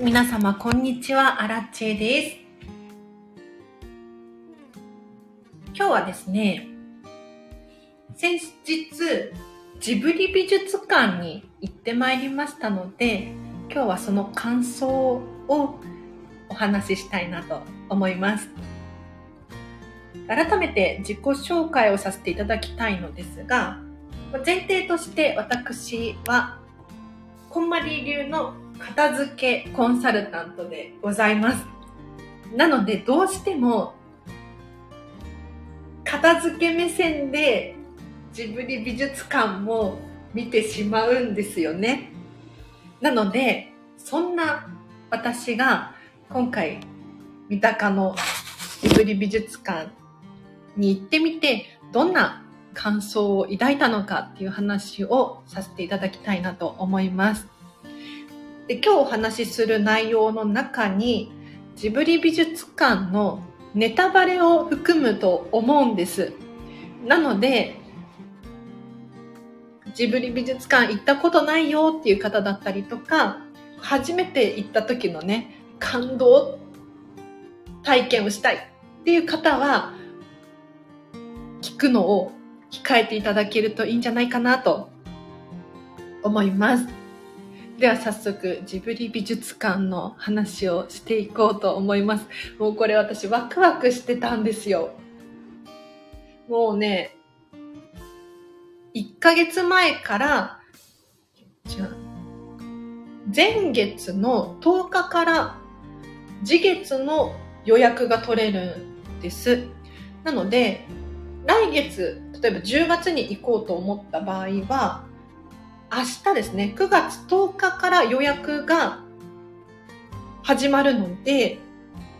皆様こんにちは、アラッチェです。今日はですね、先日、ジブリ美術館に行ってまいりましたので、今日はその感想をお話ししたいなと思います。改めて自己紹介をさせていただきたいのですが、前提として私は、こんまり流の片付けコンサルタントでございます。なので、どうしても、片付け目線でジブリ美術館も見てしまうんですよね。なので、そんな私が今回、三鷹のジブリ美術館に行ってみて、どんな感想を抱いたのかっていう話をさせていただきたいなと思います。で今日お話しする内容の中にジブリ美術館のネタバレを含むと思うんです。なので、ジブリ美術館行ったことないよっていう方だったりとか、初めて行った時のね、感動体験をしたいっていう方は、聞くのを控えていただけるといいんじゃないかなと思います。では早速ジブリ美術館の話をしていこうと思います。もうこれ私ワクワクしてたんですよ。もうね、1ヶ月前から、前月の10日から次月の予約が取れるんです。なので、来月、例えば10月に行こうと思った場合は、明日ですね、9月10日から予約が始まるので、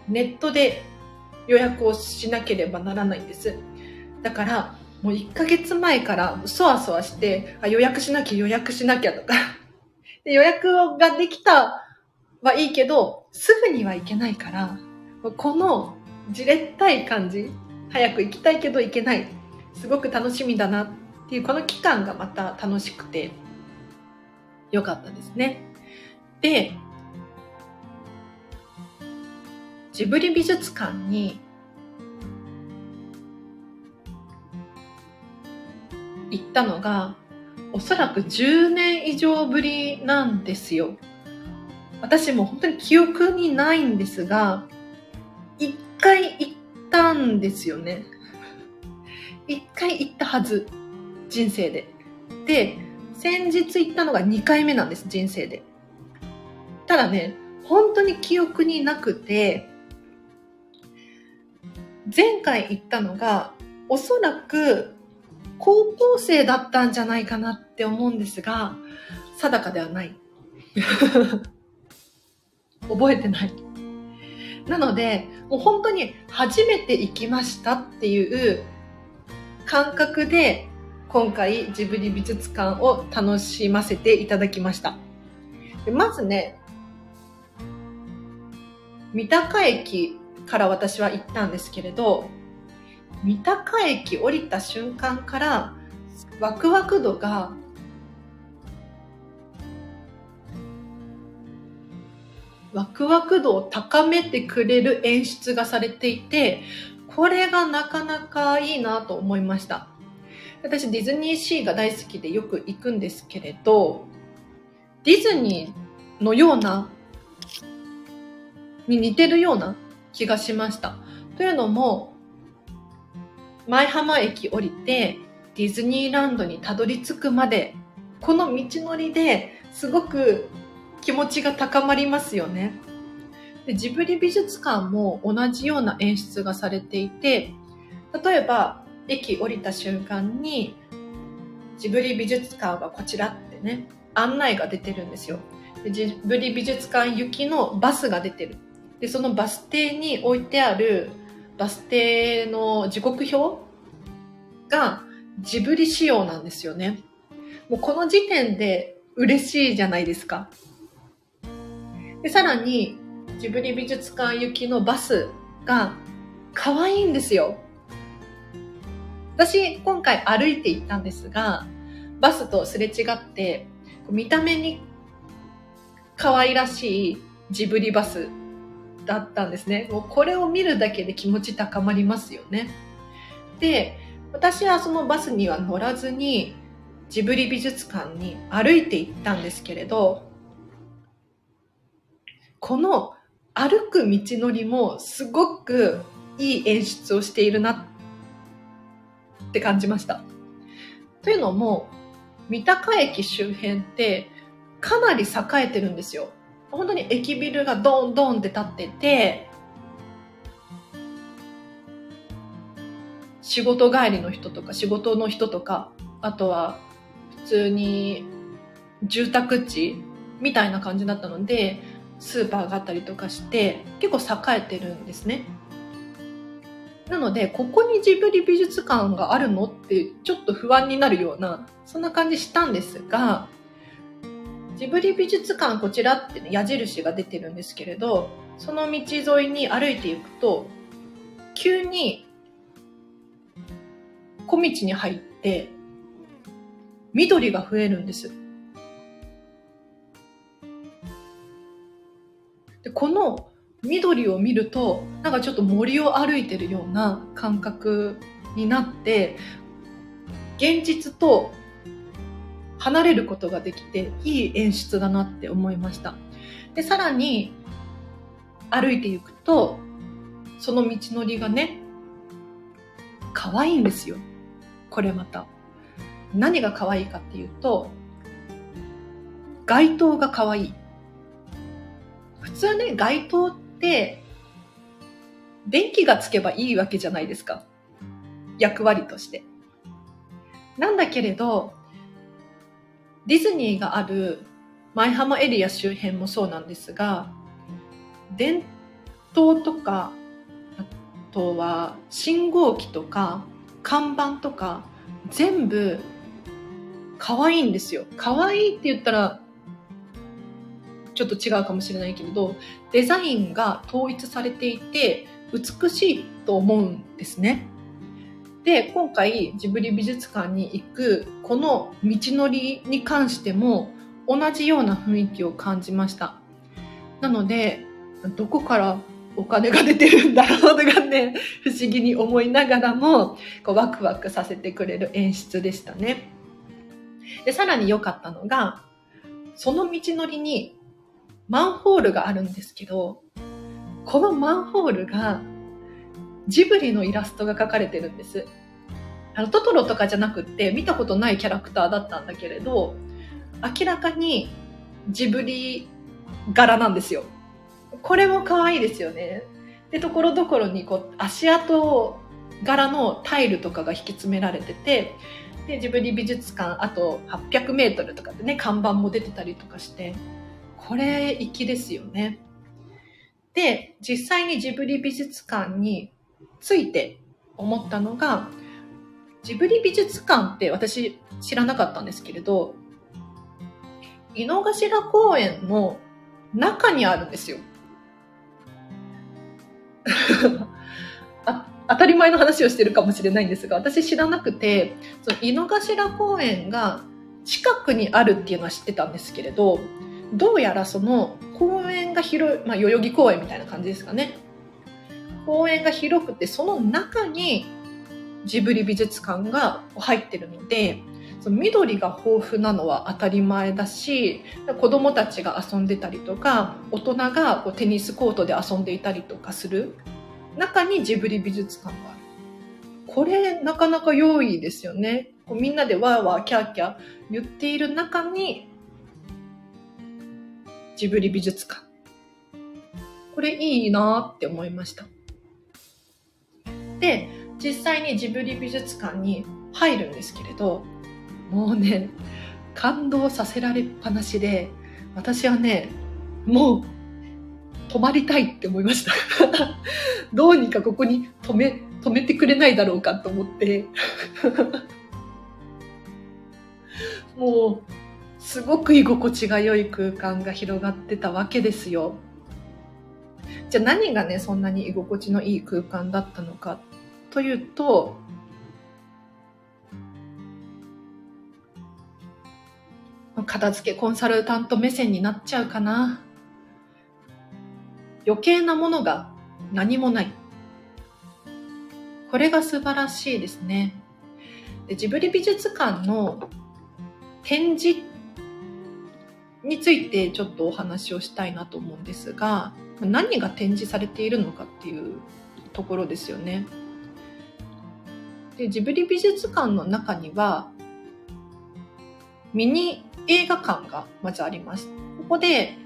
ネットで予約をしなければならないんです。だから、もう1ヶ月前からそわそわして、あ予約しなきゃ予約しなきゃとか で。予約ができたはいいけど、すぐには行けないから、このじれったい感じ、早く行きたいけど行けない。すごく楽しみだなっていう、この期間がまた楽しくて、良かったですね。で、ジブリ美術館に行ったのが、おそらく10年以上ぶりなんですよ。私も本当に記憶にないんですが、一回行ったんですよね。一回行ったはず。人生で。で、先日行ったのが2回目なんです、人生で。ただね、本当に記憶になくて、前回行ったのが、おそらく高校生だったんじゃないかなって思うんですが、定かではない。覚えてない。なので、もう本当に初めて行きましたっていう感覚で今回ジブリ美術館を楽しませていただきました。でまずね、三鷹駅から私は行ったんですけれど、三鷹駅降りた瞬間からワクワク度がワクワク度を高めてくれる演出がされていて、これがなかなかいいなと思いました。私ディズニーシーが大好きでよく行くんですけれど、ディズニーのような、に似てるような気がしました。というのも、舞浜駅降りてディズニーランドにたどり着くまで、この道のりですごく気持ちが高まりますよね。でジブリ美術館も同じような演出がされていて、例えば駅降りた瞬間にジブリ美術館はこちらってね、案内が出てるんですよ。でジブリ美術館行きのバスが出てる。で、そのバス停に置いてあるバス停の時刻表がジブリ仕様なんですよね。もうこの時点で嬉しいじゃないですか。で、さらに、ジブリ美術館行きのバスが可愛いんですよ。私、今回歩いて行ったんですが、バスとすれ違って、見た目に可愛らしいジブリバスだったんですね。もうこれを見るだけで気持ち高まりますよね。で、私はそのバスには乗らずにジブリ美術館に歩いて行ったんですけれど、この歩く道のりもすごくいい演出をしているなって感じました。というのも、三鷹駅周辺ってかなり栄えてるんですよ。本当に駅ビルがドンドンって立ってて、仕事帰りの人とか仕事の人とか、あとは普通に住宅地みたいな感じだったので、スーパーがあったりとかして結構栄えてるんですね。なので、ここにジブリ美術館があるのってちょっと不安になるような、そんな感じしたんですが、ジブリ美術館こちらって、矢印が出てるんですけれど、その道沿いに歩いていくと、急に小道に入って、緑が増えるんです。でこの緑を見るとなんかちょっと森を歩いてるような感覚になって現実と離れることができていい演出だなって思いました。でさらに歩いていくとその道のりがね可愛いんですよ。これまた。何が可愛いかっていうと街灯が可愛い。普通ね街灯って電気がつけばいいわけじゃないですか。役割として。なんだけれどディズニーがある舞浜エリア周辺もそうなんですが電灯とかあとは信号機とか看板とか全部可愛いんですよ。可愛いって言ったらちょっと違うかもしれないけれどデザインが統一されていて美しいと思うんですね。で今回ジブリ美術館に行くこの道のりに関しても同じような雰囲気を感じましたなのでどこからお金が出てるんだろうとかね 不思議に思いながらもこうワクワクさせてくれる演出でしたねでさらに良かったのがその道のりにマンホールがあるんですけどこのマンホールがジブリのイラストが描かれてるんです。あの、トトロとかじゃなくって、見たことないキャラクターだったんだけれど、明らかにジブリ柄なんですよ。これも可愛いですよね。で、ところどころにこう、足跡柄のタイルとかが引き詰められてて、で、ジブリ美術館、あと800メートルとかでね、看板も出てたりとかして、これ、粋ですよね。で、実際にジブリ美術館について思ったのが、ジブリ美術館って私知らなかったんですけれど、井の頭公園の中にあるんですよ。当たり前の話をしてるかもしれないんですが、私知らなくて、その井の頭公園が近くにあるっていうのは知ってたんですけれど、どうやらその公園が広い、まあ、代々木公園みたいな感じですかね。公園が広くてその中にジブリ美術館が入ってるのでその緑が豊富なのは当たり前だし子供たちが遊んでたりとか大人がこうテニスコートで遊んでいたりとかする中にジブリ美術館があるこれなかなか良いですよねこうみんなでワーワーキャーキャー言っている中にジブリ美術館。これいいなって思いました。で実際にジブリ美術館に入るんですけれどもうね感動させられっぱなしで私はねもう止まりたいって思いました。どうにかここに止め止めてくれないだろうかと思って。もうすごく居心地が良い空間が広がってたわけですよじゃあ何がねそんなに居心地のいい空間だったのかというと、片付けコンサルタント目線になっちゃうかな。余計なものが何もない。これが素晴らしいですね。でジブリ美術館の展示についてちょっとお話をしたいなと思うんですが、何が展示されているのかっていうところですよね。でジブリ美術館の中にはミニ映画館がまずあります。ここで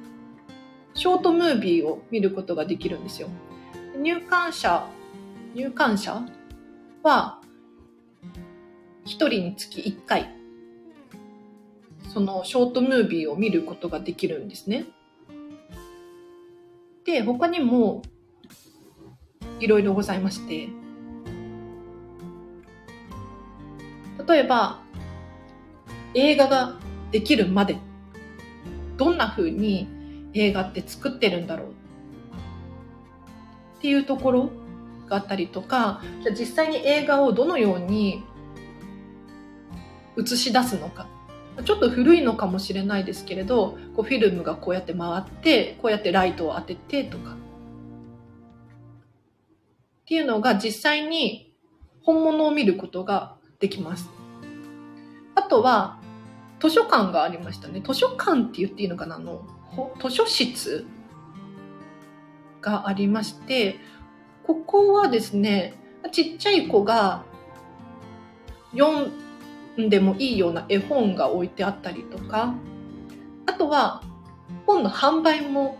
ショートムービーを見ることができるんですよ。入館者、入館者は1人につき1回そのショートムービーを見ることができるんですね。で、他にもいろいろございまして、例えば映画ができるまでどんな風に映画って作ってるんだろう。っていうところがあったりとかじゃ実際に映画をどのように映し出すのか。ちょっと古いのかもしれないですけれどこうフィルムがこうやって回ってこうやってライトを当ててとかっていうのが実際に本物を見ることができます。あとは図書館がありましたね。図書館って言っていいのかな？あの図書室がありまして、ここはですね、ちっちゃい子が読んでもいいような絵本が置いてあったりとか、あとは本の販売も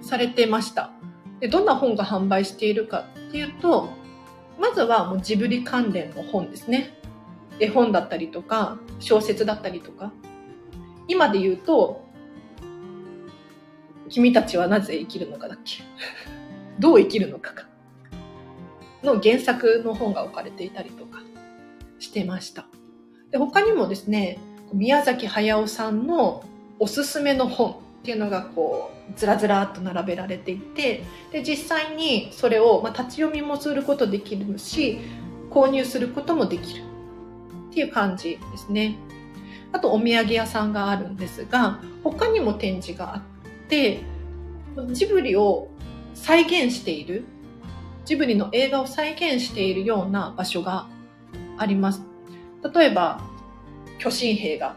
されてました。でどんな本が販売しているかっていうと、まずはもうジブリ関連の本ですね。絵本だったりとか、小説だったりとか。今で言うと、君たちはなぜ生きるのかだっけ？どう生きるのかか。の原作の本が置かれていたりとか。してました。で他にもですね、宮崎駿さんのおすすめの本っていうのがこうずらずらっと並べられていてで実際にそれを、まあ、立ち読みもすることできるし購入することもできるっていう感じですねあとお土産屋さんがあるんですが他にも展示があってジブリを再現しているジブリの映画を再現しているような場所があります。例えば、巨神兵が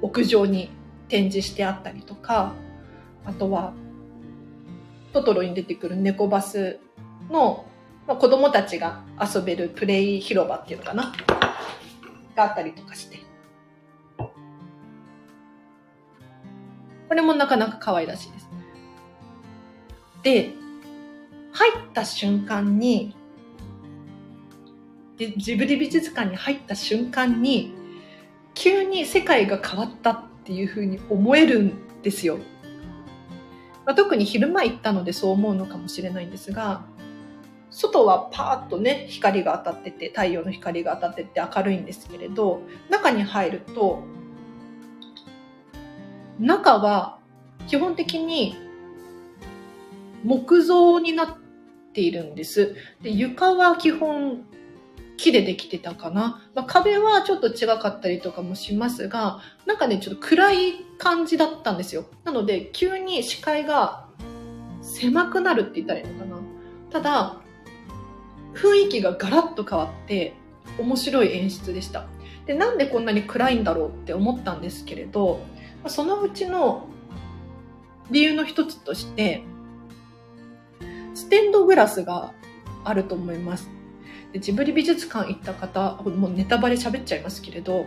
屋上に展示してあったりとか、あとは、トトロに出てくる猫バスの、まあ、子供たちが遊べるプレイ広場っていうのかな？があったりとかして。これもなかなか可愛らしいです。で、入った瞬間に、ジブリ美術館に入った瞬間に、急に世界が変わったっていうふうに思えるんですよ。まあ、特に昼間行ったのでそう思うのかもしれないんですが、外はパーッとね、光が当たってて、太陽の光が当たってて明るいんですけれど、中に入ると、中は基本的に木造になってているんです。で床は基本木でできてたかな。まあ、壁はちょっと違かったりとかもしますが、なんかね、ちょっと暗い感じだったんですよ。なので、急に視界が狭くなるって言ったらいいのかな。ただ、雰囲気がガラッと変わって面白い演出でした。で、なんでこんなに暗いんだろうって思ったんですけれど、そのうちの理由の一つとして、ステンドグラスがあると思います。でジブリ美術館行った方、もうネタバレ喋っちゃいますけれど、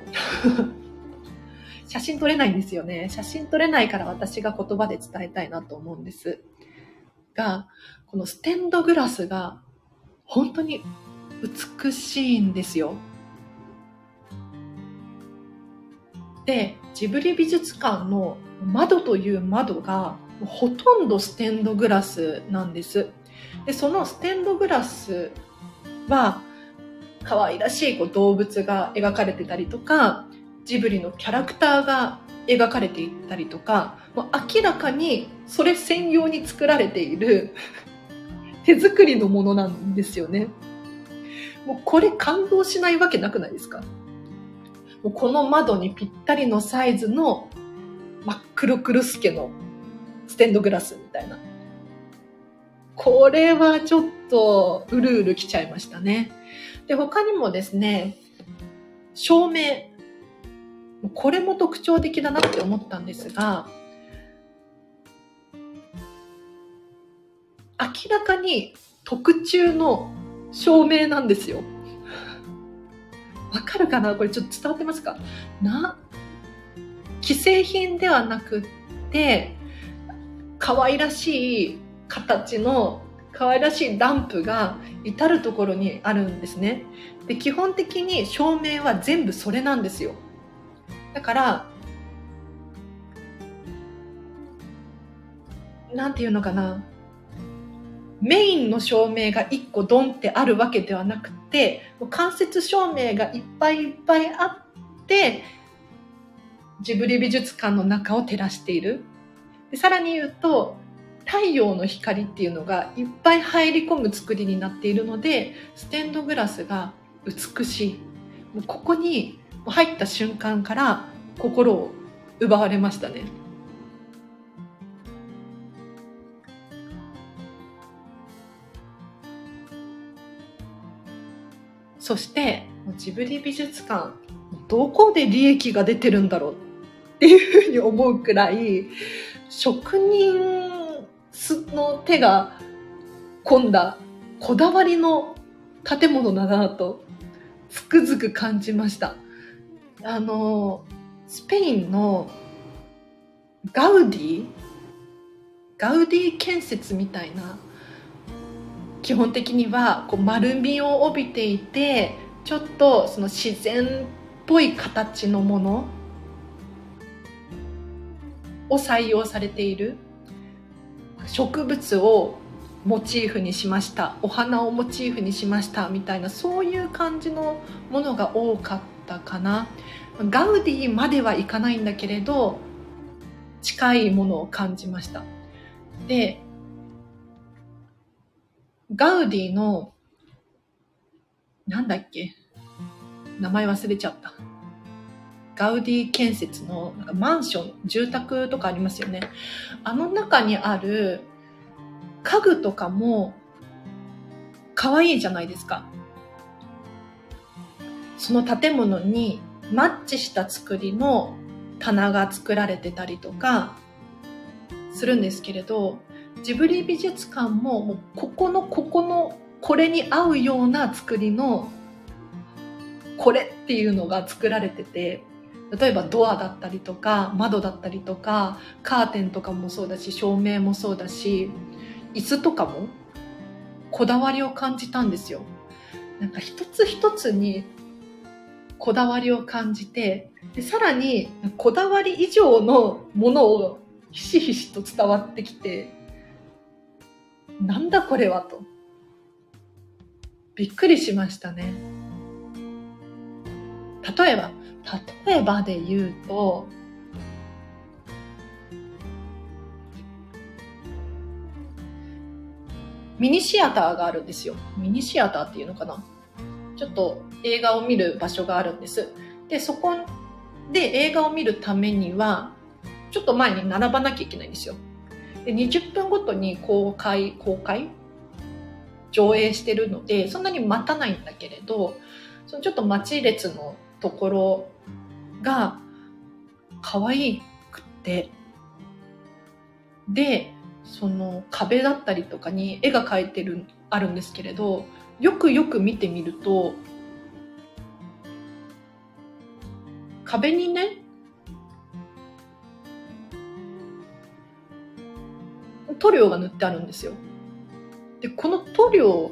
写真撮れないんですよね。写真撮れないから私が言葉で伝えたいなと思うんです。が、このステンドグラスが本当に美しいんですよ。で、ジブリ美術館の窓という窓がほとんどステンドグラスなんです。で、そのステンドグラスは、可愛らしいこう動物が描かれてたりとか、ジブリのキャラクターが描かれていたりとか、もう明らかにそれ専用に作られている 手作りのものなんですよね。もうこれ感動しないわけなくないですか？もうこの窓にぴったりのサイズの真っ黒クルスケのステンドグラスみたいな。これはちょっとうるうる来ちゃいましたね。で、他にもですね、照明。これも特徴的だなって思ったんですが、明らかに特注の照明なんですよ。わかるかな？これちょっと伝わってますか？な、既製品ではなくって、可愛らしい形の可愛らしいランプが至る所にあるんですね。で、基本的に照明は全部それなんですよ。だから、なんていうのかな。メインの照明が1個ドンってあるわけではなくて、間接照明がいっぱいいっぱいあって、ジブリ美術館の中を照らしている。でさらに言うと、太陽の光っていうのがいっぱい入り込む作りになっているので、ステンドグラスが美しい。もうここに入った瞬間から心を奪われましたね。そしてジブリ美術館どこで利益が出てるんだろうっていうふうに思うくらい職人の手が込んだこだわりの建物だなとつくづく感じました。あの、スペインのガウディガウディ建設みたいな基本的にはこう丸みを帯びていてちょっとその自然っぽい形のものを採用されている植物をモチーフにしましたお花をモチーフにしましたみたいなそういう感じのものが多かったかな。ガウディまではいかないんだけれど近いものを感じました。でガウディの、なんだっけ？名前忘れちゃった。ガウディ建設のなんかマンション、住宅とかありますよね。あの中にある家具とかも可愛いじゃないですか。その建物にマッチした作りの棚が作られてたりとかするんですけれど、ジブリ美術館ももうここのここのこれに合うような作りのこれっていうのが作られてて例えばドアだったりとか窓だったりとかカーテンとかもそうだし照明もそうだし椅子とかもこだわりを感じたんですよ。なんか一つ一つにこだわりを感じてでさらにこだわり以上のものをひしひしと伝わってきてなんだこれはと。びっくりしましたね。例えば、例えばで言うと、ミニシアターがあるんですよ。ミニシアターっていうのかな？ちょっと映画を見る場所があるんです。で、そこで映画を見るためには、ちょっと前に並ばなきゃいけないんですよ。で20分ごとに公開公開？上映してるのでそんなに待たないんだけれどそのちょっと待ち列のところが可愛くてでその壁だったりとかに絵が描いてるあるんですけれどよくよく見てみると壁にね塗料が塗ってあるんですよ。で、この塗料、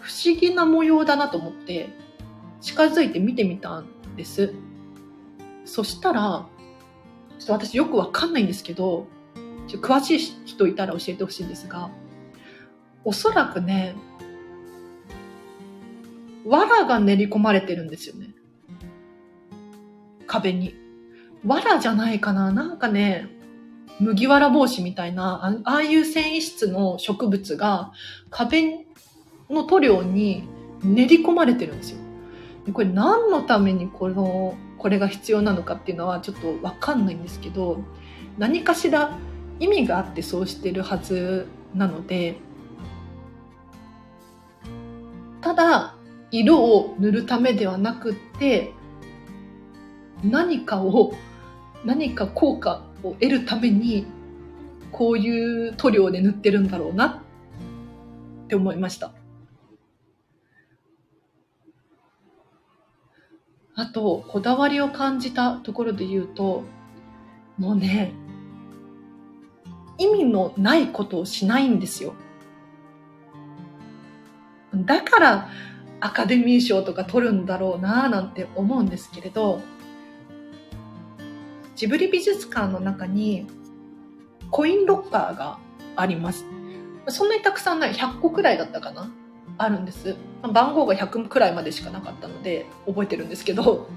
不思議な模様だなと思って、近づいて見てみたんです。そしたら、ちょっと私よくわかんないんですけど、ちょ詳しい人いたら教えてほしいんですが、おそらくね、藁が練り込まれてるんですよね。壁に。藁じゃないかななんかね、麦わら帽子みたいな、ああいう繊維質の植物が壁の塗料に練り込まれてるんですよ。これ何のためにこの、これが必要なのかっていうのはちょっとわかんないんですけど、何かしら意味があってそうしてるはずなので、ただ色を塗るためではなくって何かを何か効果を得るためにこういう塗料で塗ってるんだろうなって思いました。あと、こだわりを感じたところで言うと、もうね、意味のないことをしないんですよ。だからアカデミー賞とか取るんだろうななんて思うんですけれど、ジブリ美術館の中にコインロッカーがあります。そんなにたくさんない。100個くらいだったかなあるんです。番号が100くらいまでしかなかったので覚えてるんですけど、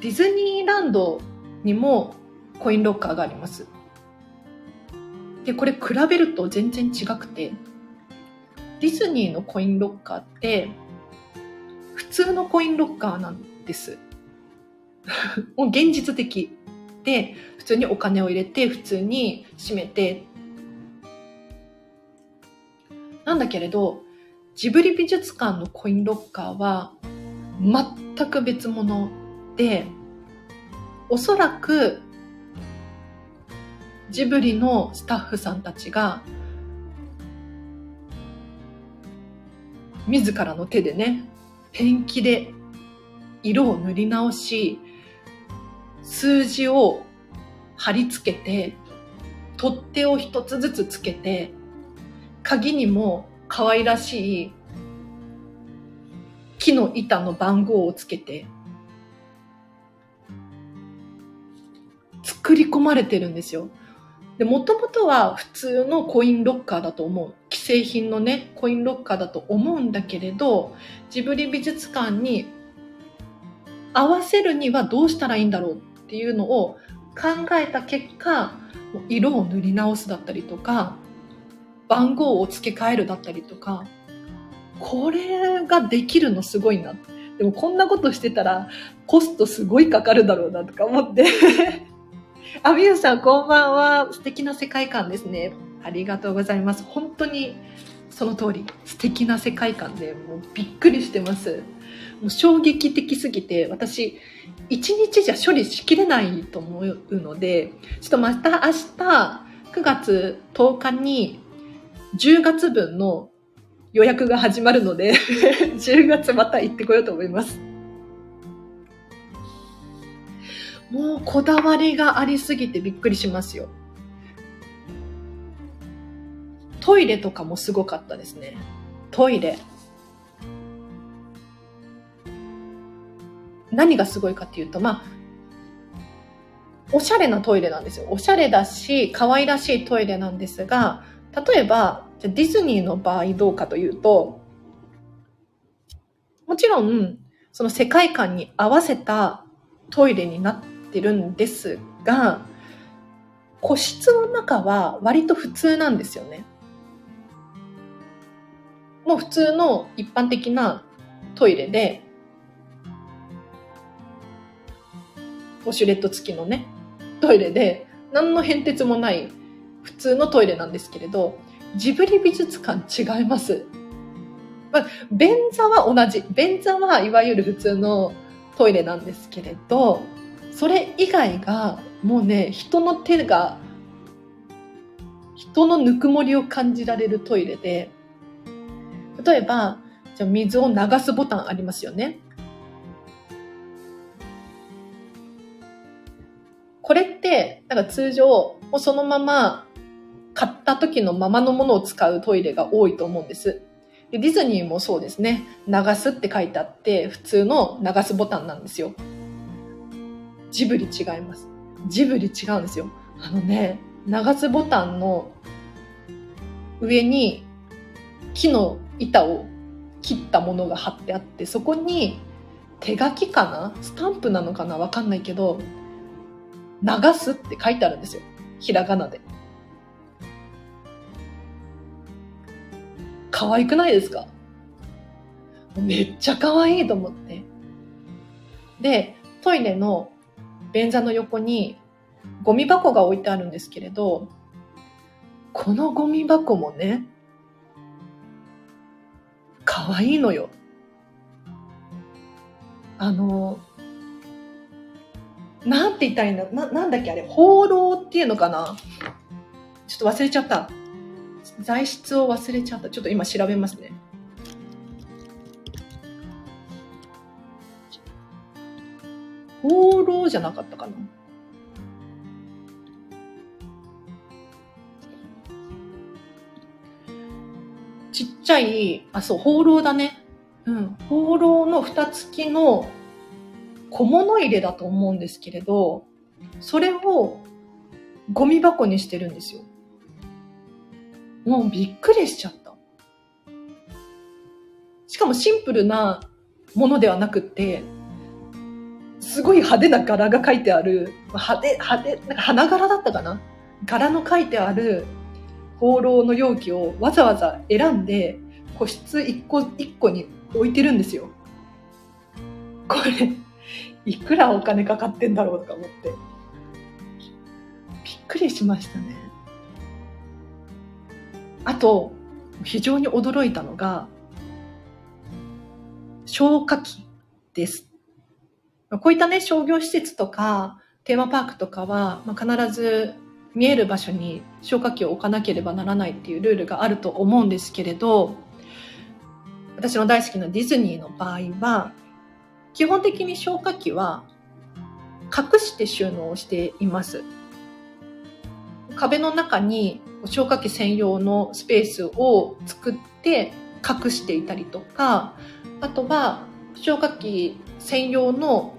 ディズニーランドにもコインロッカーがあります。で、これ比べると全然違くて、ディズニーのコインロッカーって、普通のコインロッカーなんです。もう現実的。で、普通にお金を入れて、普通に閉めて。なんだけれど、ジブリ美術館のコインロッカーは全く別物で、おそらくジブリのスタッフさんたちが自らの手でね、ペンキで色を塗り直し、数字を貼り付けて、取っ手を一つずつつけて、鍵にも可愛らしい木の板の番号をつけて、作り込まれてるんですよ。で、もともとは普通のコインロッカーだと思う。既製品のね、コインロッカーだと思うんだけれど、ジブリ美術館に合わせるにはどうしたらいいんだろうっていうのを考えた結果、色を塗り直すだったりとか、番号を付け替えるだったりとか、これができるのすごいな。でもこんなことしてたらコストすごいかかるだろうなとか思ってあ、みゆさん、こんばんは。素敵な世界観ですね。ありがとうございます。本当に、その通り、素敵な世界観で、もうびっくりしてます。もう衝撃的すぎて、私、一日じゃ処理しきれないと思うので、ちょっとまた明日、9月10日に、10月分の予約が始まるので 10月また行ってこようと思います。もうこだわりがありすぎてびっくりしますよ。トイレとかもすごかったですね。トイレ。何がすごいかっていうと、まあ、おしゃれなトイレなんですよ。おしゃれだし、可愛らしいトイレなんですが、例えば、じゃディズニーの場合どうかというと、もちろん、その世界観に合わせたトイレになってるんですが、個室の中は割と普通なんですよね。もう普通の一般的なトイレで、ウォシュレット付きのね、トイレで、何の変哲もない普通のトイレなんですけれど、ジブリ美術館違います。まあ、便座は同じ。便座はいわゆる普通のトイレなんですけれど、それ以外がもうね人の手が人のぬくもりを感じられるトイレで例えばじゃ水を流すボタンありますよねこれってなんか通常もうそのまま買った時のままのものを使うトイレが多いと思うんですでディズニーもそうですね流すって書いてあって普通の流すボタンなんですよジブリ違います。ジブリ違うんですよ。あのね、流すボタンの上に木の板を切ったものが貼ってあって、そこに手書きかな？スタンプなのかな？わかんないけど、流すって書いてあるんですよ。ひらがなで。可愛くないですか？めっちゃ可愛いと思って。で、トイレの便座の横にゴミ箱が置いてあるんですけれど、このゴミ箱もね、可愛いのよ。あの、なんて言ったらいいんだな、なんだっけあれ、放浪っていうのかな？ちょっと忘れちゃった。材質を忘れちゃった。ちょっと今調べますね。放浪じゃなかったかなちっちゃい、あ、そう、放浪だね。うん。放浪の蓋付きの小物入れだと思うんですけれど、それをゴミ箱にしてるんですよ。もうびっくりしちゃった。しかもシンプルなものではなくって、すごい派手な柄が書いてある、派手、派手、なんか花柄だったかな？柄の書いてある放浪の容器をわざわざ選んで個室一個一個に置いてるんですよ。これ、いくらお金かかってんだろうとか思って。びっくりしましたね。あと、非常に驚いたのが、消火器です。こういったね、商業施設とか、テーマパークとかは、まあ、必ず見える場所に消火器を置かなければならないっていうルールがあると思うんですけれど、私の大好きなディズニーの場合は、基本的に消火器は隠して収納しています。壁の中に消火器専用のスペースを作って隠していたりとか、あとは消火器専用の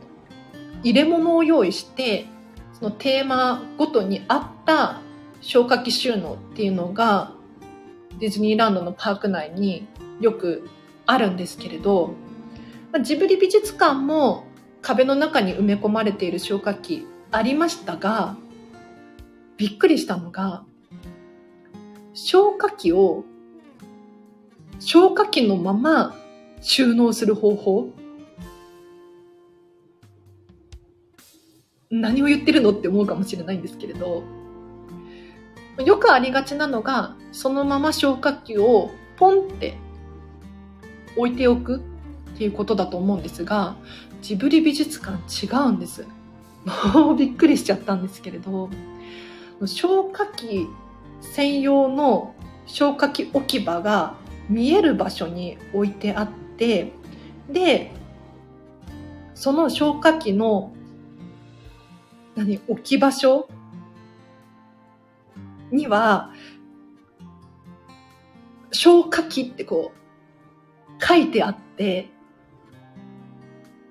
入れ物を用意して、そのテーマごとに合った消火器収納っていうのがディズニーランドのパーク内によくあるんですけれど、ジブリ美術館も壁の中に埋め込まれている消火器ありましたが、びっくりしたのが、消火器を消火器のまま収納する方法。何を言ってるのって思うかもしれないんですけれど、よくありがちなのが、そのまま消火器をポンって置いておくっていうことだと思うんですが、ジブリ美術館違うんです。もうびっくりしちゃったんですけれど、消火器専用の消火器置き場が見える場所に置いてあって、で、その消火器の何、置き場所？には、消火器ってこう、書いてあって、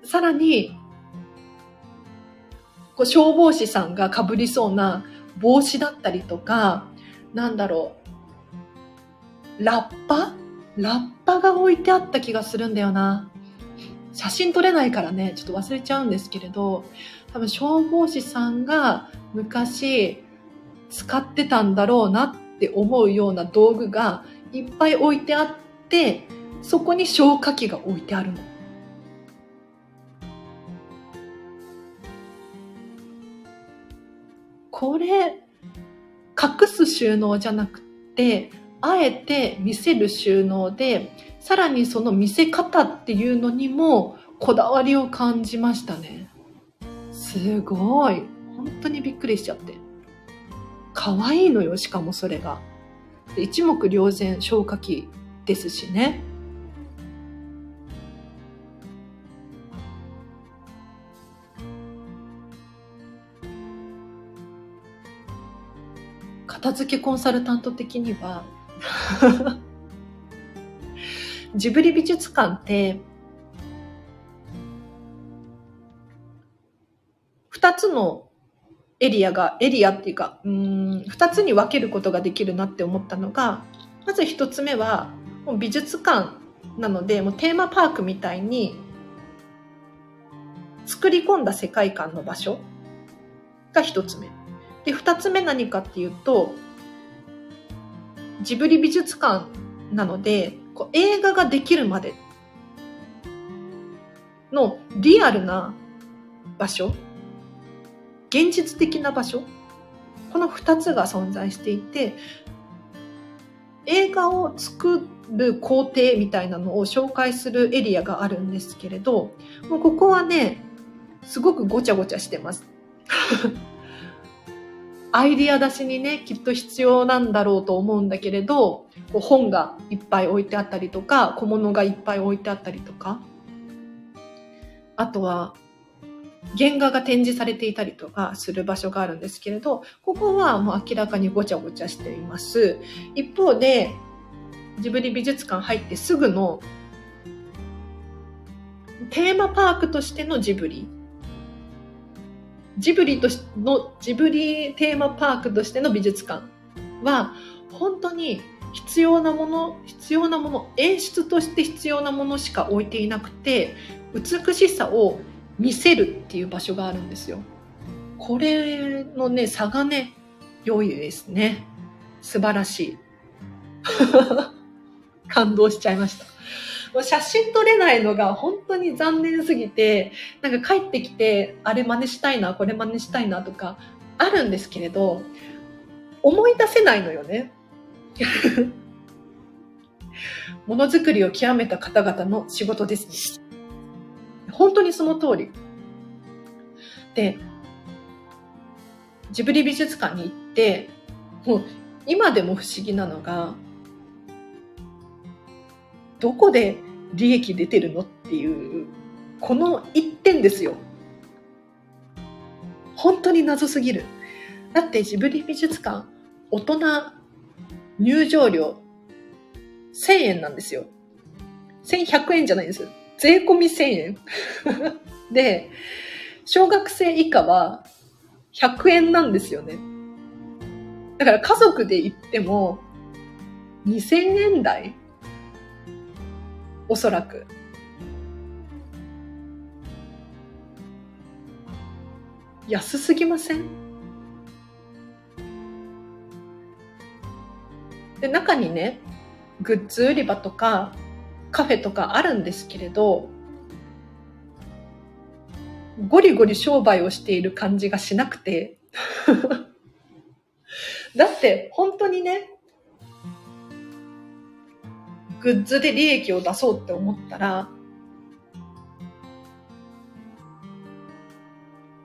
さらに、こう消防士さんが被りそうな帽子だったりとか、なんだろう、ラッパ？ラッパが置いてあった気がするんだよな。写真撮れないからね、ちょっと忘れちゃうんですけれど、多分消防士さんが昔使ってたんだろうなって思うような道具がいっぱい置いてあって、そこに消火器が置いてあるの。これ、隠す収納じゃなくて、あえて見せる収納で、さらにその見せ方っていうのにもこだわりを感じましたね。すごい。本当にびっくりしちゃって。可愛いのよ、しかもそれが。一目瞭然消火器ですしね。片付けコンサルタント的には ジブリ美術館って二つのエリアが、エリアっていうか、うん、二つに分けることができるなって思ったのが、まず一つ目は、もう美術館なので、もうテーマパークみたいに、作り込んだ世界観の場所が一つ目。で、二つ目何かっていうと、ジブリ美術館なので、こう映画ができるまでっリアルな場所、現実的な場所、この2つが存在していて、映画を作る工程みたいなのを紹介するエリアがあるんですけれど、もうここはね、すごくごちゃごちゃしてます。アイディア出しにね、きっと必要なんだろうと思うんだけれど、こう本がいっぱい置いてあったりとか、小物がいっぱい置いてあったりとか、あとは、原画が展示されていたりとかする場所があるんですけれど、ここはもう明らかにごちゃごちゃしています。一方で、ジブリ美術館入ってすぐのテーマパークとしてのジブリ。ジブリとしの、ジブリテーマパークとしての美術館は、本当に必要なもの、必要なもの、演出として必要なものしか置いていなくて、美しさを見せるっていう場所があるんですよ。これのね、差がね、良いですね。素晴らしい。感動しちゃいました。もう写真撮れないのが本当に残念すぎて、なんか帰ってきて、あれ真似したいな、これ真似したいなとか、あるんですけれど、思い出せないのよね。ものづくりを極めた方々の仕事ですね。本当にその通り。で、ジブリ美術館に行って、もう今でも不思議なのが、どこで利益出てるのっていう、この一点ですよ。本当に謎すぎる。だってジブリ美術館、大人入場料1000円なんですよ。1100円じゃないんです。税込み1000円。で、小学生以下は100円なんですよね。だから家族で行っても2000円台おそらく。安すぎません？で、中にね、グッズ売り場とかカフェとかあるんですけれど、ゴリゴリ商売をしている感じがしなくて。だって本当にね、グッズで利益を出そうって思ったら、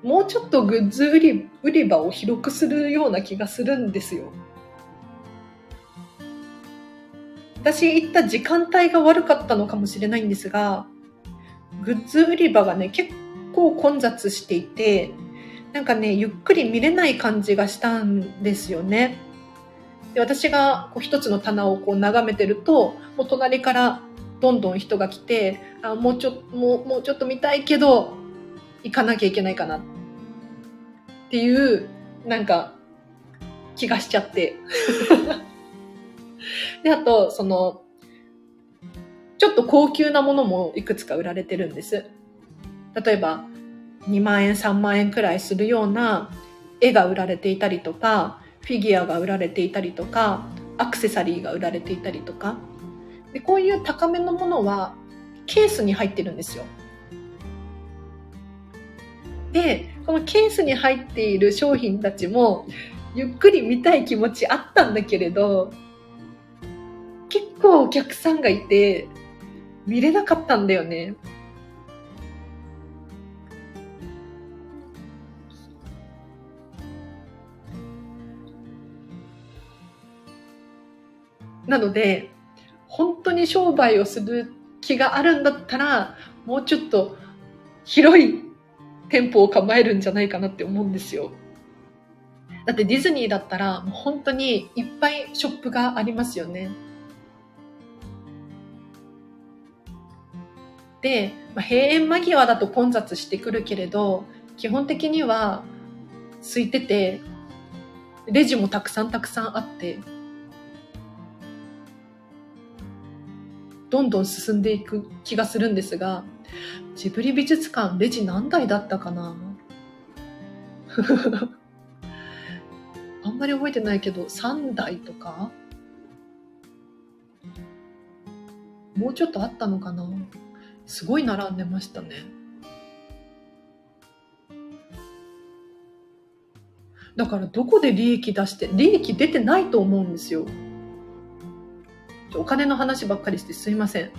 もうちょっとグッズ売り売り場を広くするような気がするんですよ。私行った時間帯が悪かったのかもしれないんですが、グッズ売り場がね、結構混雑していて、なんかね、ゆっくり見れない感じがしたんですよね。で私がこう一つの棚をこう眺めてると、もう隣からどんどん人が来て、あもうちょもうもうちょっと見たいけど、行かなきゃいけないかなっていう、なんか、気がしちゃって。で、あと、その、ちょっと高級なものもいくつか売られてるんです。例えば、2万円、3万円くらいするような絵が売られていたりとか、フィギュアが売られていたりとか、アクセサリーが売られていたりとか。でこういう高めのものはケースに入ってるんですよ。で、このケースに入っている商品たちも、ゆっくり見たい気持ちあったんだけれど、結構お客さんがいて、見れなかったんだよね。なので、本当に商売をする気があるんだったら、もうちょっと広い店舗を構えるんじゃないかなって思うんですよ。だってディズニーだったら、もう本当にいっぱいショップがありますよね。で、まあ、閉園間際だと混雑してくるけれど、基本的には空いてて、レジもたくさんたくさんあって、どんどん進んでいく気がするんですが、ジブリ美術館、レジ何台だったかな？あんまり覚えてないけど、3台とか？もうちょっとあったのかな？すごい並んでましたね。だからどこで利益出して、利益出てないと思うんですよ。お金の話ばっかりしてすいません。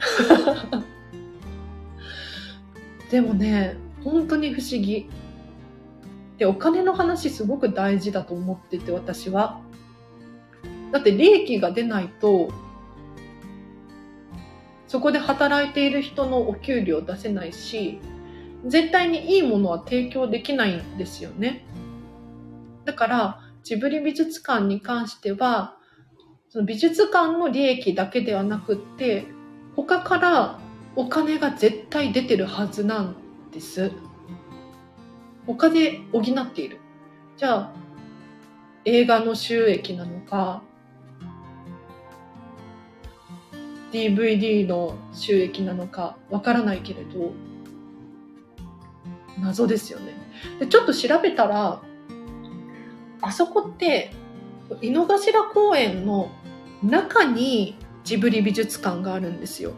でもね、本当に不思議。で、お金の話すごく大事だと思ってて、私は。だって利益が出ないと、そこで働いている人のお給料出せないし、絶対にいいものは提供できないんですよね。だから、ジブリ美術館に関しては、その美術館の利益だけではなくって、他からお金が絶対出てるはずなんです。他で補っている。じゃあ、映画の収益なのか、DVD の収益なのかわからないけれど、謎ですよね。でちょっと調べたら、あそこって、井の頭公園の中にジブリ美術館があるんですよ。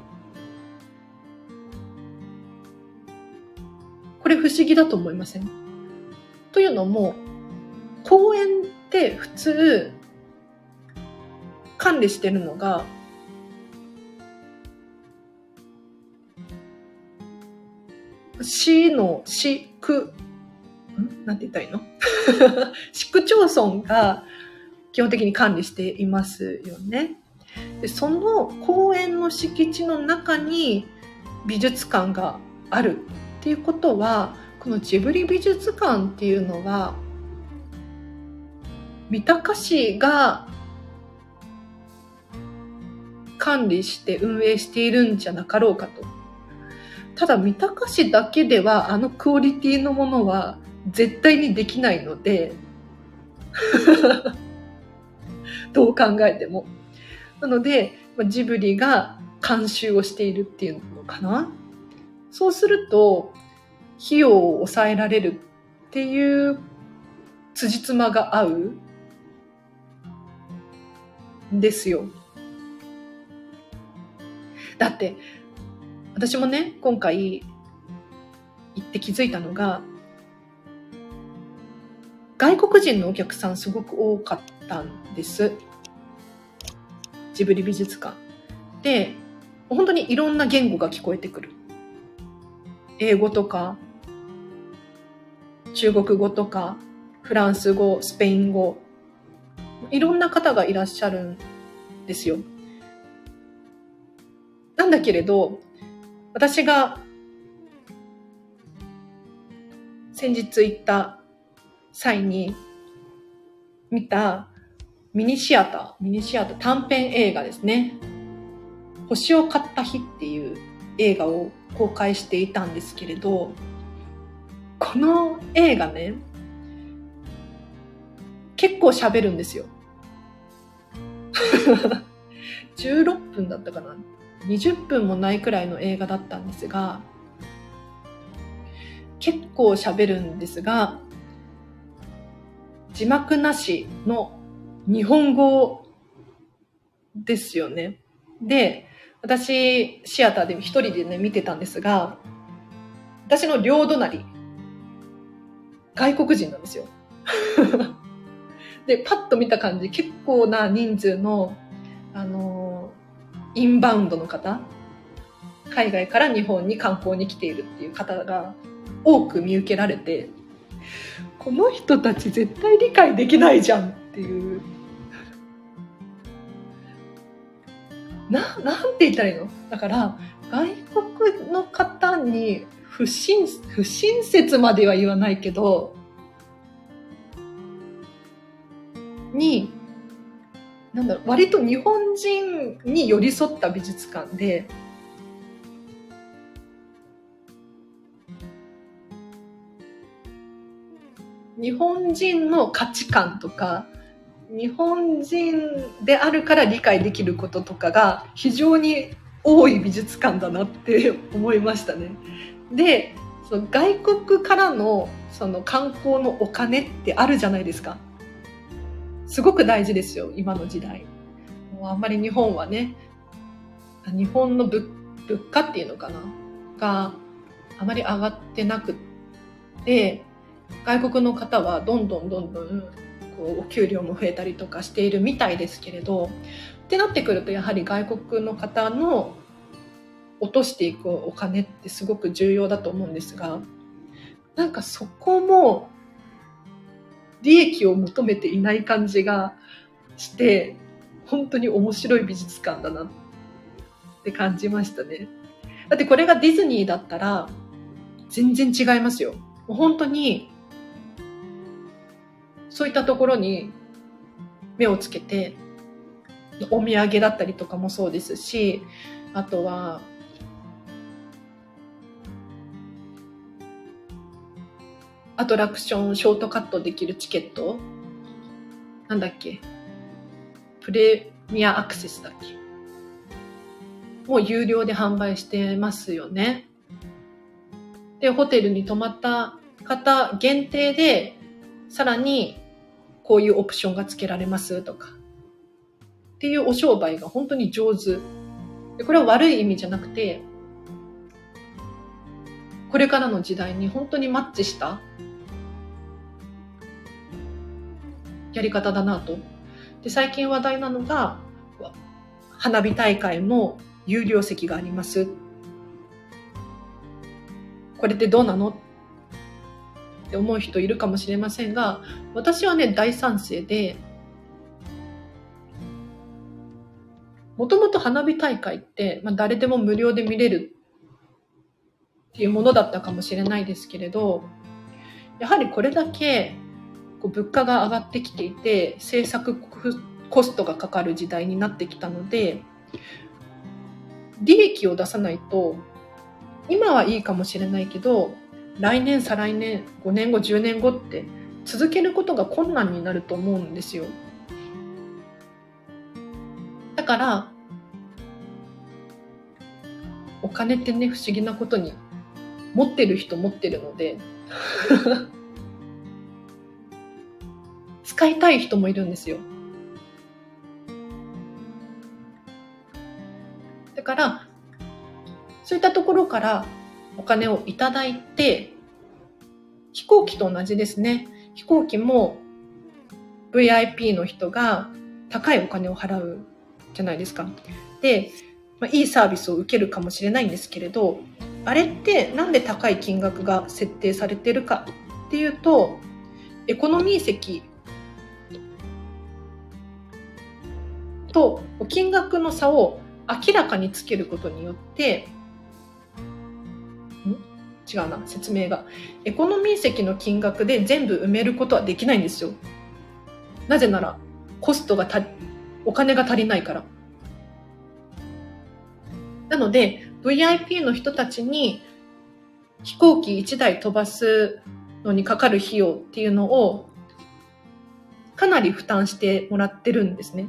これ不思議だと思いません？というのも、公園って普通、管理してるのが、市の市区、ん？なんて言ったらいいの？市区町村が基本的に管理していますよね。でその公園の敷地の中に美術館があるっていうことはこのジブリ美術館っていうのは三鷹市が管理して運営しているんじゃなかろうかと。ただ三鷹市だけではあのクオリティのものは絶対にできないのでどう考えても。なので、ジブリが監修をしているっていうのかな。そうすると、費用を抑えられるっていう辻褄が合うんですよ。だって、私もね、今回行って気づいたのが、外国人のお客さんすごく多かったたんです。ジブリ美術館。で、本当にいろんな言語が聞こえてくる。英語とか、中国語とか、フランス語、スペイン語、いろんな方がいらっしゃるんですよ。なんだけれど、私が先日行った際に見たミニシアター、ミニシアター短編映画ですね。星を買った日っていう映画を公開していたんですけれど、この映画ね、結構喋るんですよ。16分だったかな ?20 分もないくらいの映画だったんですが、結構喋るんですが、字幕なしの日本語ですよね。で、私、シアターで一人でね、見てたんですが、私の両隣、外国人なんですよ。で、パッと見た感じ、結構な人数の、あの、インバウンドの方、海外から日本に観光に来ているっていう方が多く見受けられて、この人たち絶対理解できないじゃんっていう。な、なんて言ったらいいの？だから、外国の方に不親、不親切までは言わないけど、に、なんだろう、割と日本人に寄り添った美術館で、日本人の価値観とか、日本人であるから理解できることとかが非常に多い美術館だなって思いましたね。で、その外国からのその観光のお金ってあるじゃないですか。すごく大事ですよ、今の時代。もうあんまり日本はね、日本の物価っていうのかな？があまり上がってなくて、外国の方はどんどんどんどんこうお給料も増えたりとかしているみたいですけれどってなってくるとやはり外国の方の落としていくお金ってすごく重要だと思うんですがなんかそこも利益を求めていない感じがして本当に面白い美術館だなって感じましたね。だってこれがディズニーだったら全然違いますよ。もう本当にそういったところに目をつけてお土産だったりとかもそうですしあとはアトラクションショートカットできるチケット。なんだっけ。プレミアアクセスだっけ。もう有料で販売してますよね。で、ホテルに泊まった方限定で、さらにこういうオプションが付けられますとか。っていうお商売が本当に上手。これは悪い意味じゃなくて、これからの時代に本当にマッチしたやり方だなと。で、最近話題なのが、花火大会も有料席があります。これってどうなのって思う人いるかもしれませんが、私はね、大賛成で、もともと花火大会って、まあ、誰でも無料で見れるっていうものだったかもしれないですけれど、やはりこれだけこう物価が上がってきていて、制作コストがかかる時代になってきたので、利益を出さないと、今はいいかもしれないけど、来年、再来年、5年後、10年後って続けることが困難になると思うんですよ。だから、お金ってね、不思議なことに、持ってる人持ってるので 使いたい人もいるんですよ。だから、そういったところからお金をいただいて、飛行機と同じですね。飛行機も VIP の人が高いお金を払うじゃないですか。で、まあ、いいサービスを受けるかもしれないんですけれど、あれってなんで高い金額が設定されてるかっていうと、エコノミー席と金額の差を明らかにつけることによって、違うな、説明が。エコノミー席の金額で全部埋めることはできないんですよ。なぜなら、コストがた、お金が足りないから。なので、VIP の人たちに飛行機1台飛ばすのにかかる費用っていうのをかなり負担してもらってるんですね。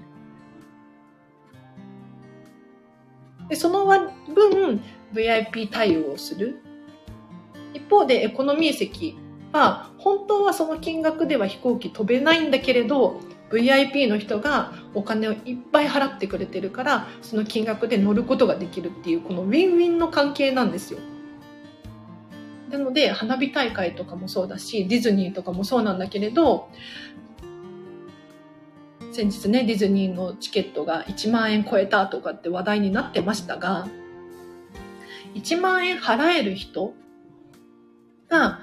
でその分 VIP 対応をする。一方でエコノミー席は本当はその金額では飛行機飛べないんだけれど VIP の人がお金をいっぱい払ってくれてるからその金額で乗ることができるっていうこのウィンウィンの関係なんですよ。なので花火大会とかもそうだしディズニーとかもそうなんだけれど先日ねディズニーのチケットが1万円超えたとかって話題になってましたが1万円払える人が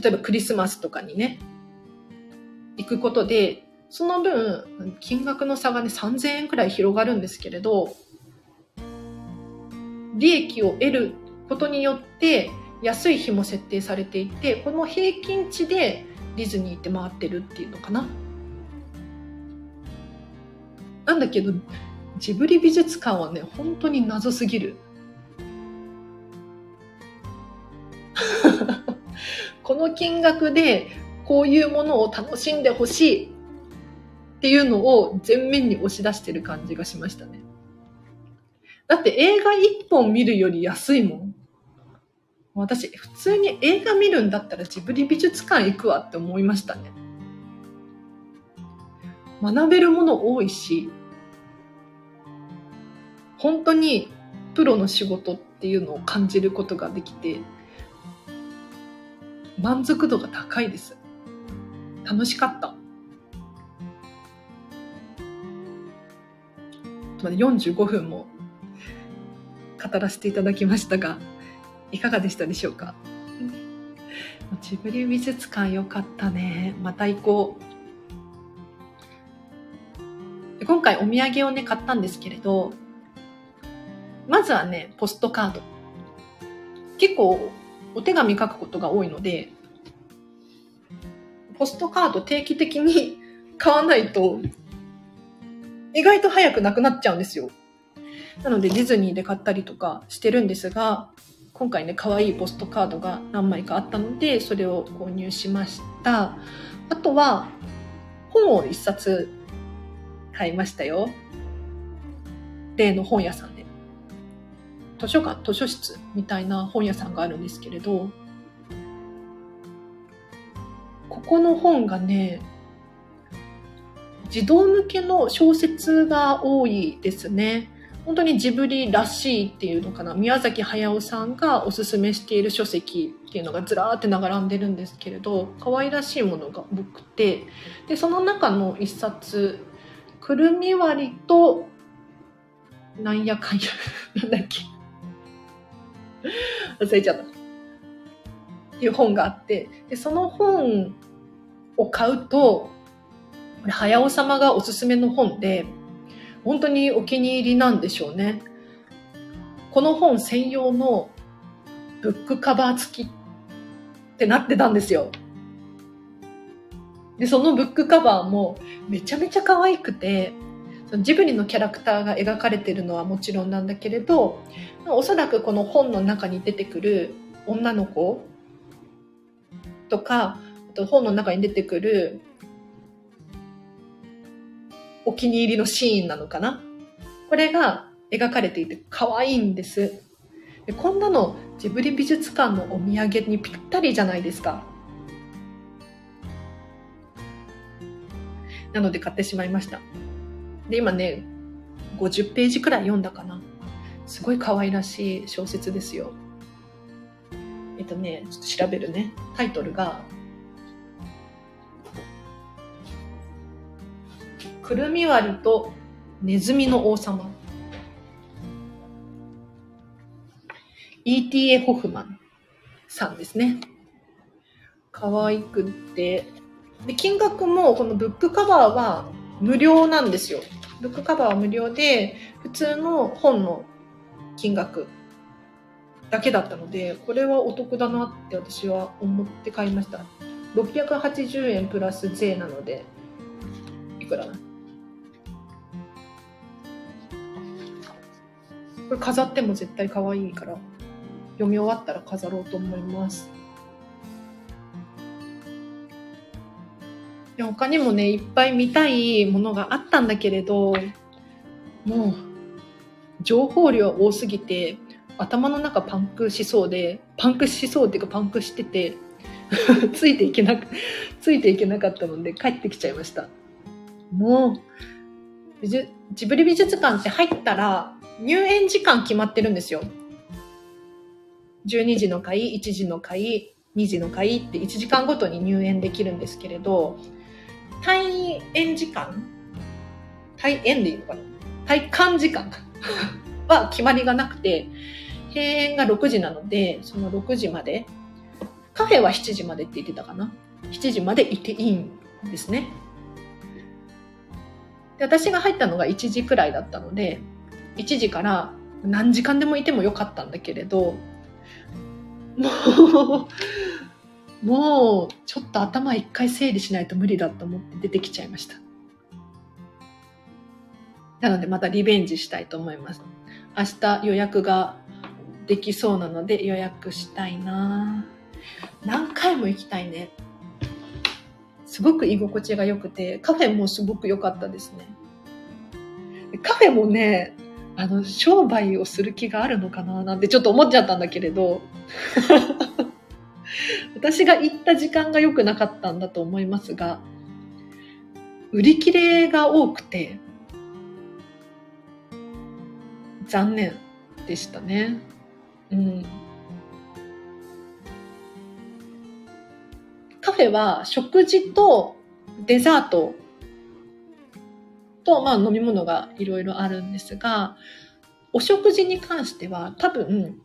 例えばクリスマスとかにね行くことで、その分、金額の差がね、3000円くらい広がるんですけれど、利益を得ることによって、安い日も設定されていて、この平均値でディズニーって回ってるっていうのかな。なんだけど、ジブリ美術館はね、本当に謎すぎる。この金額でこういうものを楽しんでほしいっていうのを前面に押し出してる感じがしましたね。だって映画一本見るより安いもん。私、普通に映画見るんだったらジブリ美術館行くわって思いましたね。学べるもの多いし、本当にプロの仕事っていうのを感じることができて、満足度が高いです。楽しかった。45分も語らせていただきましたが、いかがでしたでしょうか？ジブリ美術館よかったね。また行こう。今回お土産をね、買ったんですけれど、まずはね、ポストカード。結構お手紙書くことが多いので、ポストカード定期的に 買わないと、意外と早くなくなっちゃうんですよ。なのでディズニーで買ったりとかしてるんですが、今回ね、可愛いポストカードが何枚かあったので、それを購入しました。あとは、本を一冊買いましたよ。例の本屋さんで。図書館、図書室みたいな本屋さんがあるんですけれど、ここの本がね、児童向けの小説が多いですね。本当にジブリらしいっていうのかな。宮崎駿さんがおすすめしている書籍っていうのがずらーって並んでるんですけれど可愛らしいものが多くて。でその中の一冊「くるみ割りとなんやかんやなんだっけ。忘れちゃったっていう本があってでその本を買うとこれ駿様がおすすめの本で本当にお気に入りなんでしょうね。この本専用のブックカバー付きってなってたんですよ。で、そのブックカバーもめちゃめちゃ可愛くて、そのジブリのキャラクターが描かれてるのはもちろんなんだけれど、おそらくこの本の中に出てくる女の子とか、あと本の中に出てくるお気に入りのシーンなのかな？これが描かれていて可愛いんです。でこんなのジブリ美術館のお土産にぴったりじゃないですか。なので買ってしまいました。で、今ね、50ページくらい読んだかな。すごい可愛らしい小説ですよ。えっとね、ちょっと調べるね。タイトルが、くるみ割りとネズミの王様。E.T.A. ホフマンさんですね。可愛くって。で、金額もこのブックカバーは無料なんですよ。ブックカバーは無料で、普通の本の金額だけだったので、これはお得だなって私は思って買いました。680円プラス税なので、いくらなこれ飾っても絶対可愛いから、読み終わったら飾ろうと思います。他にもね、いっぱい見たいものがあったんだけれど、もう、情報量多すぎて、頭の中パンクしそうで、パンクしそうっていうかパンクしてて、ついていけなく、ついていけなかったので帰ってきちゃいました。もう、ジブリ美術館って入ったら、入園時間決まってるんですよ。12時の会、1時の会、2時の会って1時間ごとに入園できるんですけれど、退園時間？退園でいいのかな？退館時間？は決まりがなくて、閉園が6時なので、その6時まで、カフェは7時までって言ってたかな ?7 時までいていいんですね。で私が入ったのが1時くらいだったので、1時から何時間でもいてもよかったんだけれど、もう、もう、ちょっと頭一回整理しないと無理だと思って出てきちゃいました。なのでまたリベンジしたいと思います。明日予約ができそうなので予約したいな何回も行きたいね。すごく居心地が良くて、カフェもすごく良かったですね。カフェもね、あの、商売をする気があるのかななんてちょっと思っちゃったんだけれど、私が行った時間が良くなかったんだと思いますが、売り切れが多くて、残念でしたね。うん。カフェは食事とデザートと、まあ飲み物がいろいろあるんですが、お食事に関しては多分、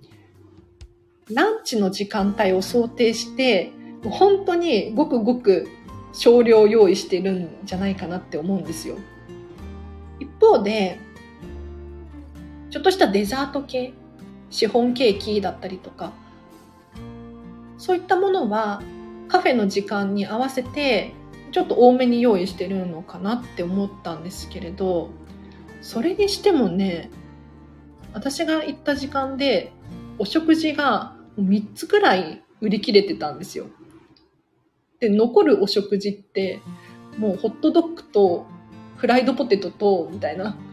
ランチの時間帯を想定して、本当にごくごく少量用意してるんじゃないかなって思うんですよ。一方で、ちょっとしたデザート系、シフォンケーキだったりとか、そういったものはカフェの時間に合わせてちょっと多めに用意してるのかなって思ったんですけれど、それにしてもね、私が行った時間でお食事が3つくらい売り切れてたんですよ。で、残るお食事って、もうホットドッグとフライドポテトと、みたいな。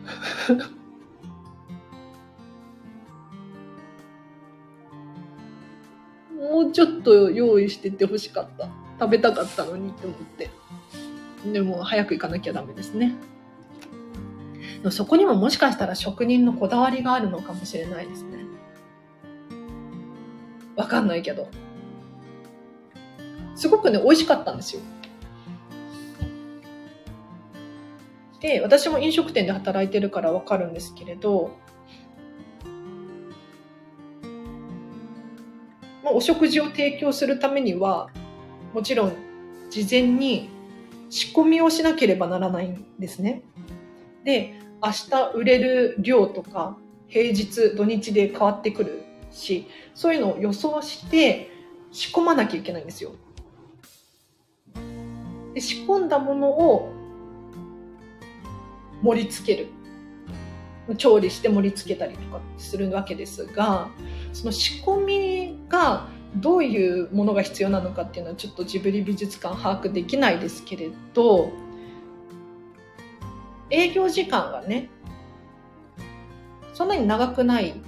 もうちょっと用意してて欲しかった。食べたかったのにって思って。でも早く行かなきゃダメですね。そこにももしかしたら職人のこだわりがあるのかもしれないですね。わかんないけど。すごくね、美味しかったんですよ。で、私も飲食店で働いてるからわかるんですけれど、まあ、お食事を提供するためには、もちろん事前に仕込みをしなければならないんですね。で、明日売れる量とか、平日、土日で変わってくるし、そういうのを予想して仕込まなきゃいけないんですよ。で仕込んだものを盛り付ける。調理して盛り付けたりとかするわけですが、その仕込みがどういうものが必要なのかっていうのはちょっとジブリ美術館把握できないですけれど、営業時間がね、そんなに長くない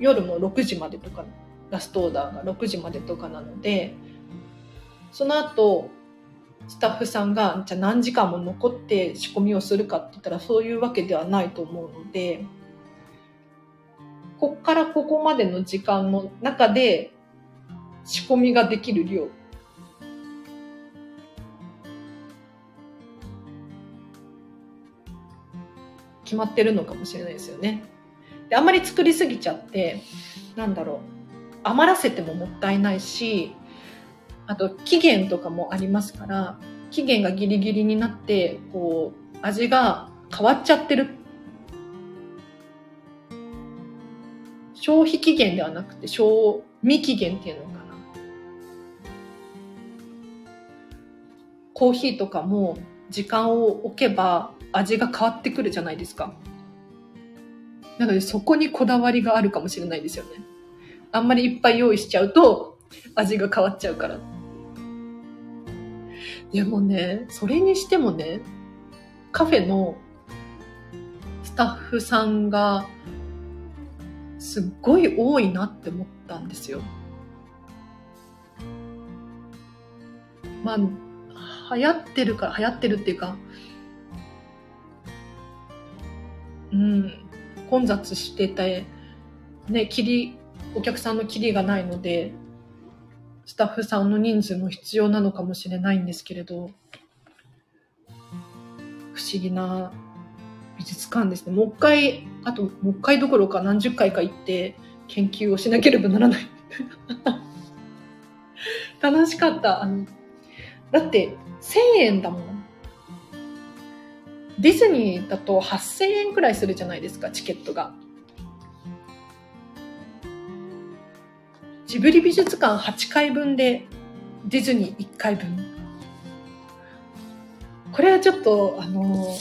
夜も6時までとかラストオーダーが6時までとかなのでその後スタッフさんがじゃあ何時間も残って仕込みをするかって言ったらそういうわけではないと思うのでこっからここまでの時間の中で仕込みができる量決まってるのかもしれないですよね。であんまり作りすぎちゃってなんだろう。余らせてももったいないしあと期限とかもありますから期限がギリギリになってこう味が変わっちゃってる。消費期限ではなくて賞味期限っていうのかな。コーヒーとかも時間を置けば味が変わってくるじゃないですか。なのでそこにこだわりがあるかもしれないですよね。あんまりいっぱい用意しちゃうと味が変わっちゃうから。でもね、それにしてもね、カフェのスタッフさんがすっごい多いなって思ったんですよ。まあ、流行ってるから、流行ってるっていうか、うん、混雑してて、ね、切り、お客さんの切りがないので、スタッフさんの人数も必要なのかもしれないんですけれど、不思議な美術館ですね。もう一回、あともう一回どころか何十回か行って研究をしなければならない。楽しかった。あの、だって1000円だもん。ディズニーだと8000円くらいするじゃないですか、チケットが。ジブリ美術館8回分でディズニー1回分。これはちょっと、あの、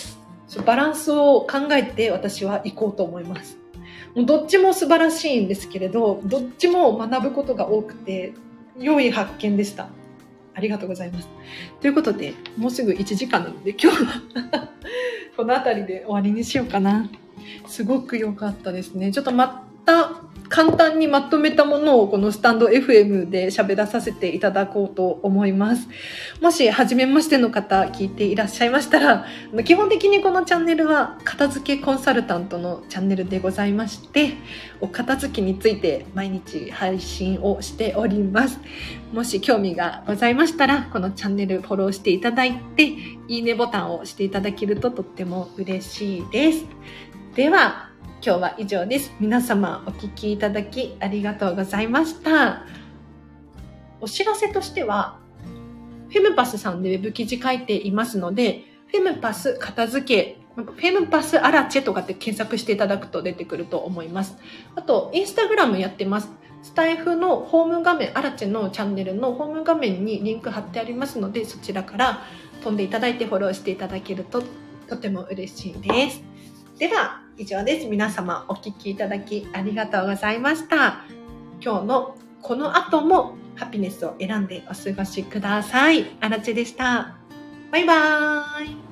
バランスを考えて私は行こうと思います。もうどっちも素晴らしいんですけれど、どっちも学ぶことが多くて、良い発見でした。ありがとうございます。ということで、もうすぐ1時間なので、今日はこの辺りで終わりにしようかな。すごく良かったですね。ちょっとまた簡単にまとめたものをこのスタンド FM で喋らさせていただこうと思います。もし初めましての方聞いていらっしゃいましたら、基本的にこのチャンネルは片付けコンサルタントのチャンネルでございまして、お片付けについて毎日配信をしております。もし興味がございましたら、このチャンネルフォローしていただいて、いいねボタンを押していただけるととっても嬉しいです。では、今日は以上です。皆様お聞きいただきありがとうございました。お知らせとしては、フェムパスさんでウェブ記事書いていますので、フェムパス片付け、フェムパスアラチェとかって検索していただくと出てくると思います。あと、インスタグラムやってます。スタイフのホーム画面、アラチェのチャンネルのホーム画面にリンク貼ってありますので、そちらから飛んでいただいてフォローしていただけるととても嬉しいです。では、以上です。皆様お聴きいただきありがとうございました。今日のこの後もハピネスを選んでお過ごしください。あらちでした。バイバーイ。